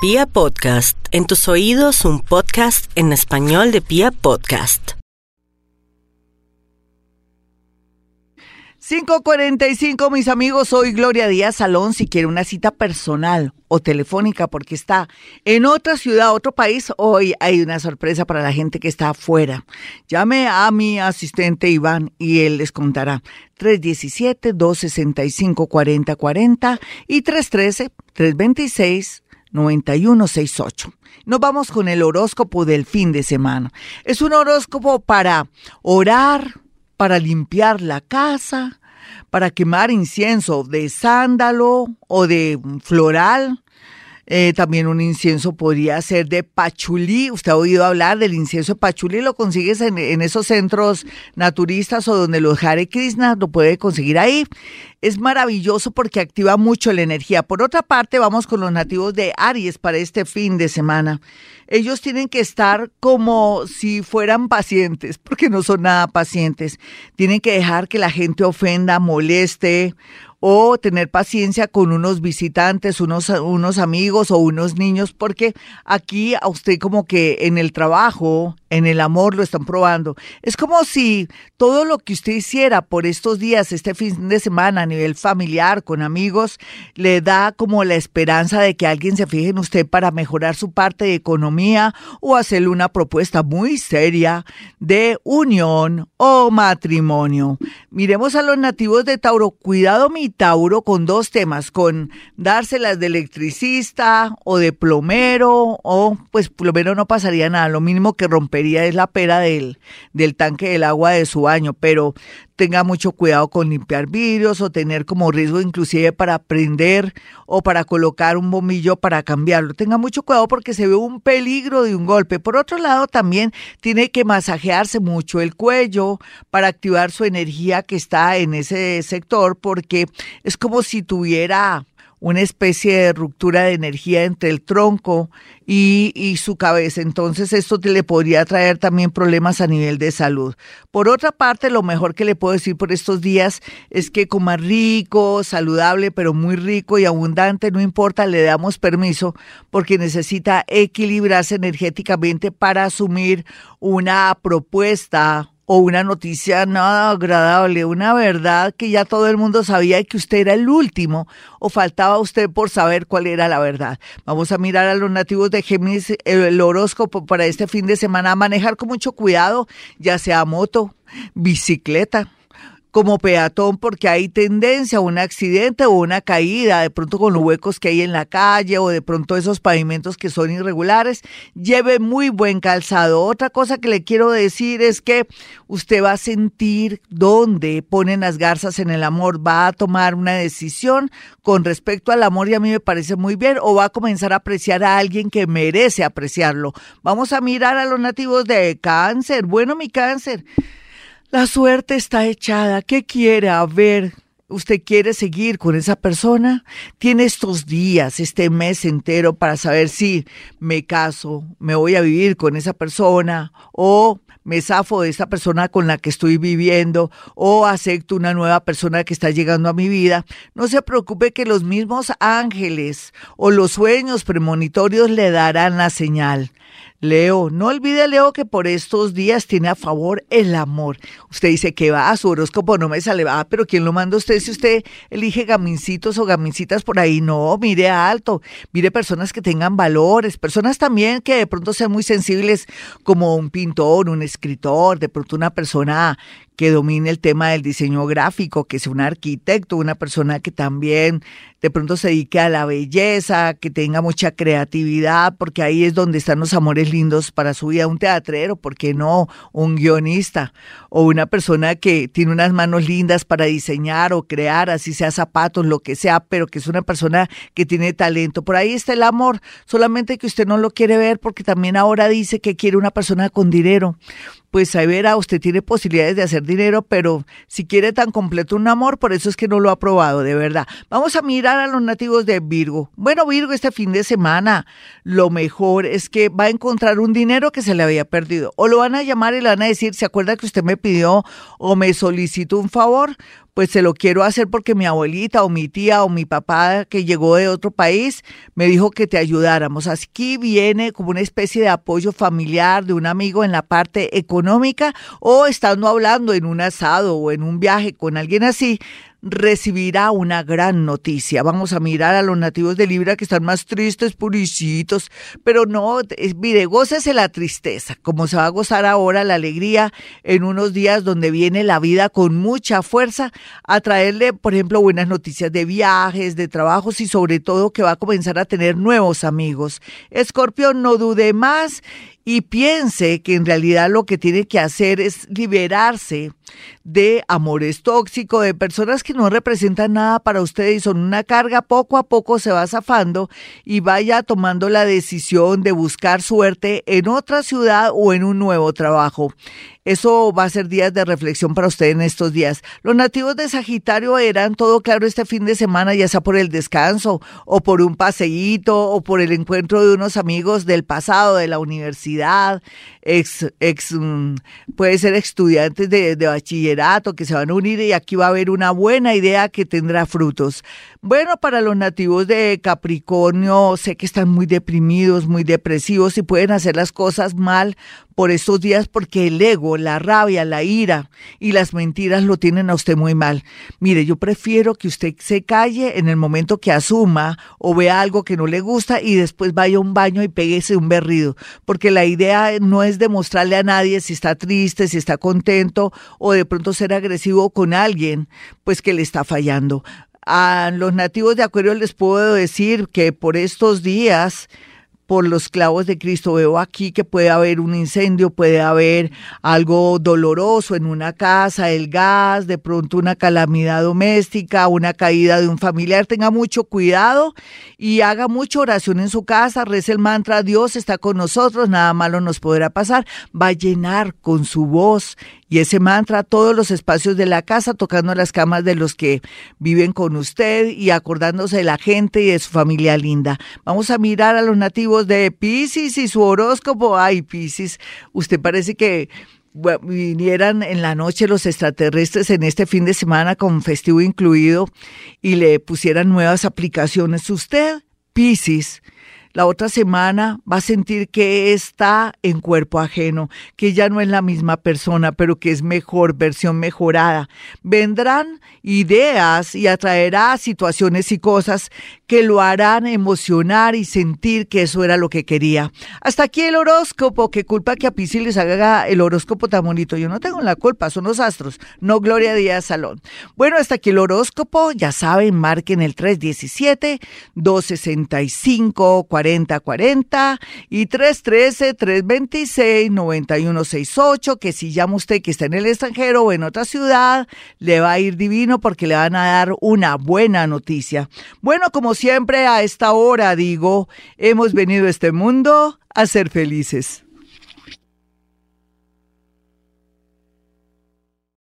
Pia Podcast, en tus oídos un podcast en español de Pia Podcast. 545, mis amigos, soy Gloria Díaz Salón. Si quiere una cita personal o telefónica porque está en otra ciudad, otro país, hoy hay una sorpresa para la gente que está afuera. Llame a mi asistente Iván y él les contará. 317-265-4040 y 313-326. 9168. Nos vamos con el horóscopo del fin de semana. Es un horóscopo para orar, para limpiar la casa, para quemar incienso de sándalo o de floral, eh, también un incienso podría ser de pachulí. Usted ha oído hablar del incienso de pachulí, lo consigues en, esos centros naturistas o donde los Hare Krishna lo puede conseguir ahí. Es maravilloso porque activa mucho la energía. Por otra parte, vamos con los nativos de Aries para este fin de semana. Ellos tienen que estar como si fueran pacientes, porque no son nada pacientes. Tienen que dejar que la gente ofenda, moleste o tener paciencia con unos visitantes, unos, unos amigos o unos niños, porque aquí a usted como que en el trabajo, en el amor lo están probando. Es como si todo lo que usted hiciera por estos días, este fin de semana a nivel familiar, con amigos, le da como la esperanza de que alguien se fije en usted para mejorar su parte de economía o hacerle una propuesta muy seria de unión o matrimonio. Miremos a los nativos de Tauro. Cuidado mi Tauro con dos temas, con dárselas de electricista o de plomero o pues plomero no pasaría nada, lo mínimo que romper es la pera del, del tanque del agua de su baño, pero tenga mucho cuidado con limpiar vidrios o tener como riesgo inclusive para prender o para colocar un bombillo para cambiarlo. Tenga mucho cuidado porque se ve un peligro de un golpe. Por otro lado, también tiene que masajearse mucho el cuello para activar su energía que está en ese sector porque es como si tuviera una especie de ruptura de energía entre el tronco y, su cabeza. Entonces esto le podría traer también problemas a nivel de salud. Por otra parte, lo mejor que le puedo decir por estos días es que coma rico, saludable, pero muy rico y abundante, no importa, le damos permiso porque necesita equilibrarse energéticamente para asumir una propuesta o una noticia nada agradable, una verdad que ya todo el mundo sabía y que usted era el último o faltaba usted por saber cuál era la verdad. Vamos a mirar a los nativos de Géminis el horóscopo para este fin de semana, manejar con mucho cuidado, ya sea moto, bicicleta, como peatón porque hay tendencia a un accidente o una caída, de pronto con los huecos que hay en la calle o de pronto esos pavimentos que son irregulares, lleve muy buen calzado. Otra cosa que le quiero decir es que usted va a sentir dónde ponen las garzas en el amor, va a tomar una decisión con respecto al amor y a mí me parece muy bien o va a comenzar a apreciar a alguien que merece apreciarlo. Vamos a mirar a los nativos de cáncer. Bueno, mi cáncer. La suerte está echada. ¿Qué quiere? A ver, ¿usted quiere seguir con esa persona? Tiene estos días, este mes entero para saber si me caso, me voy a vivir con esa persona o me zafo de esa persona con la que estoy viviendo o acepto una nueva persona que está llegando a mi vida. No se preocupe que los mismos ángeles o los sueños premonitorios le darán la señal. Leo, no olvide Leo que por estos días tiene a favor el amor. Usted dice que va, a su horóscopo no me sale, va, pero ¿quién lo manda usted si usted elige gamincitos o gamincitas por ahí? No, mire alto, mire personas que tengan valores, personas también que de pronto sean muy sensibles como un pintor, un escritor, de pronto una persona que domine el tema del diseño gráfico, que sea un arquitecto, una persona que también de pronto se dedique a la belleza, que tenga mucha creatividad, porque ahí es donde están los amores lindos para su vida, un teatrero, ¿por qué no? Un guionista o una persona que tiene unas manos lindas para diseñar o crear, así sea zapatos, lo que sea, pero que es una persona que tiene talento. Por ahí está el amor, solamente que usted no lo quiere ver porque también ahora dice que quiere una persona con dinero pues ahí verá, usted tiene posibilidades de hacer dinero, pero si quiere tan completo un amor, por eso es que no lo ha probado, de verdad. Vamos a mirar a los nativos de Virgo. Bueno, Virgo, este fin de semana lo mejor es que va a encontrar un dinero que se le había perdido. O lo van a llamar y le van a decir, ¿se acuerda que usted me pidió o me solicitó un favor? Pues se lo quiero hacer porque mi abuelita o mi tía o mi papá que llegó de otro país me dijo que te ayudáramos. Aquí viene como una especie de apoyo familiar de un amigo en la parte económica o estando hablando en un asado o en un viaje con alguien así, recibirá una gran noticia. Vamos a mirar a los nativos de Libra que están más tristes, puricitos, pero no, mire, gócese la tristeza, como se va a gozar ahora la alegría en unos días donde viene la vida con mucha fuerza a traerle, por ejemplo, buenas noticias de viajes, de trabajos y sobre todo que va a comenzar a tener nuevos amigos. Escorpio, no dude más y piense que en realidad lo que tiene que hacer es liberarse de amores tóxicos, de personas que no representan nada para usted y son una carga, poco a poco se va zafando y vaya tomando la decisión de buscar suerte en otra ciudad o en un nuevo trabajo. Eso va a ser días de reflexión para usted en estos días. Los nativos de Sagitario eran todo claro este fin de semana, ya sea por el descanso o por un paseíto o por el encuentro de unos amigos del pasado, de la universidad, ex, ex mm, puede ser estudiantes de, de bachillerato que se van a unir y aquí va a haber una buena idea que tendrá frutos. Bueno, para los nativos de Capricornio, sé que están muy deprimidos, muy depresivos y pueden hacer las cosas mal por estos días porque el ego, la rabia, la ira y las mentiras lo tienen a usted muy mal. Mire, yo prefiero que usted se calle en el momento que asuma o vea algo que no le gusta y después vaya a un baño y péguese un berrido, porque la idea no es demostrarle a nadie si está triste, si está contento o de pronto ser agresivo con alguien, pues que le está fallando. A los nativos de Acuario les puedo decir que por estos días por los clavos de Cristo. Veo aquí que puede haber un incendio, puede haber algo doloroso en una casa, el gas, de pronto una calamidad doméstica, una caída de un familiar. Tenga mucho cuidado y haga mucha oración en su casa, reza el mantra, Dios está con nosotros, nada malo nos podrá pasar. Va a llenar con su voz y ese mantra todos los espacios de la casa, tocando las camas de los que viven con usted y acordándose de la gente y de su familia linda. Vamos a mirar a los nativos de Pisces y su horóscopo. Ay, Pisces, usted parece que vinieran en la noche los extraterrestres en este fin de semana con festivo incluido y le pusieran nuevas aplicaciones. Usted, Pisces, la otra semana va a sentir que está en cuerpo ajeno, que ya no es la misma persona, pero que es mejor, versión mejorada. Vendrán ideas y atraerá situaciones y cosas que lo harán emocionar y sentir que eso era lo que quería. Hasta aquí el horóscopo, qué culpa que a Piscis les haga el horóscopo tan bonito. Yo no tengo la culpa, son los astros, no Gloria Díaz Salón. Bueno, hasta aquí el horóscopo, ya saben, marquen el 317 265 4040 y 313-326-9168, que si llama usted que está en el extranjero o en otra ciudad, le va a ir divino porque le van a dar una buena noticia. Bueno, como siempre a esta hora digo, hemos venido a este mundo a ser felices.